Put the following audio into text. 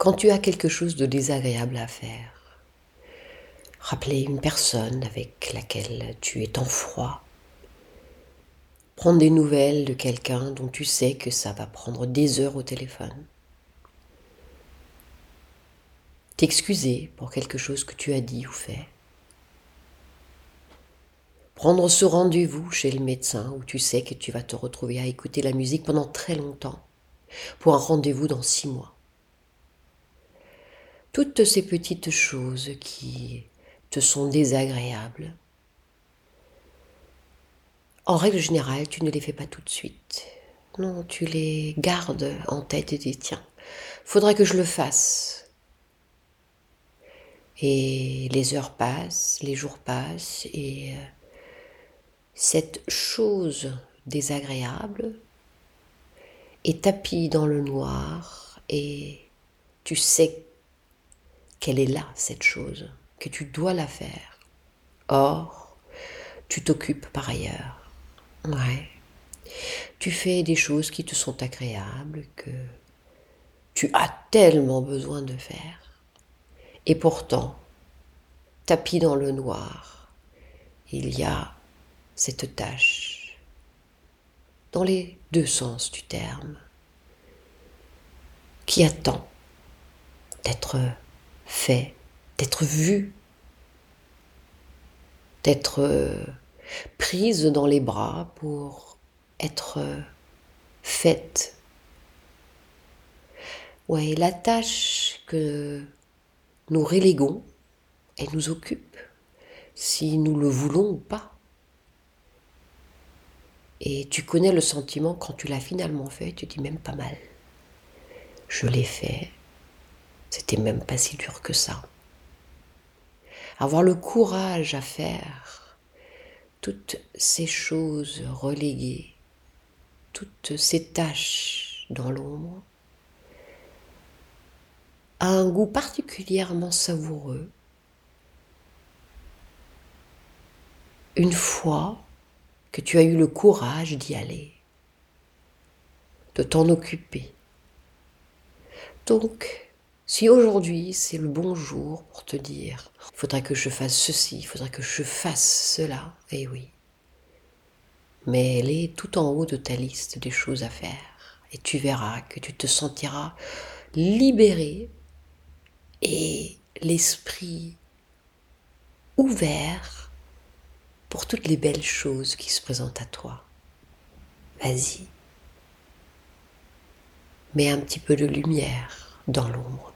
Quand tu as quelque chose de désagréable à faire, rappeler une personne avec laquelle tu es en froid, prendre des nouvelles de quelqu'un dont tu sais que ça va prendre des heures au téléphone, t'excuser pour quelque chose que tu as dit ou fait, prendre ce rendez-vous chez le médecin où tu sais que tu vas te retrouver à écouter la musique pendant très longtemps pour un rendez-vous dans six mois. Toutes ces petites choses qui te sont désagréables, en règle générale, tu ne les fais pas tout de suite. Non, tu les gardes en tête et dis tiens, faudrait que je le fasse. Et les heures passent, les jours passent, et euh, cette chose désagréable est tapie dans le noir, et tu sais qu'elle est là, cette chose, que tu dois la faire? Or, tu t'occupes par ailleurs. Ouais. Tu fais des choses qui te sont agréables, que tu as tellement besoin de faire. Et pourtant, tapis dans le noir, il y a cette tâche, dans les deux sens du terme, qui attend d'être fait, d'être vu, d'être prise dans les bras pour être faite. Ouais, la tâche que nous reléguons, elle nous occupe, si nous le voulons ou pas. Et tu connais le sentiment quand tu l'as finalement fait, tu dis même pas mal. Je l'ai fait, même pas si dur que ça. Avoir le courage à faire toutes ces choses reléguées, toutes ces tâches dans l'ombre, a un goût particulièrement savoureux. Une fois que tu as eu le courage d'y aller, de t'en occuper. Donc, si aujourd'hui c'est le bon jour pour te dire, faudrait que je fasse ceci, il faudrait que je fasse cela, eh oui. Mais elle est tout en haut de ta liste des choses à faire. Et tu verras que tu te sentiras libéré et l'esprit ouvert pour toutes les belles choses qui se présentent à toi. Vas-y. Mets un petit peu de lumière dans l'ombre.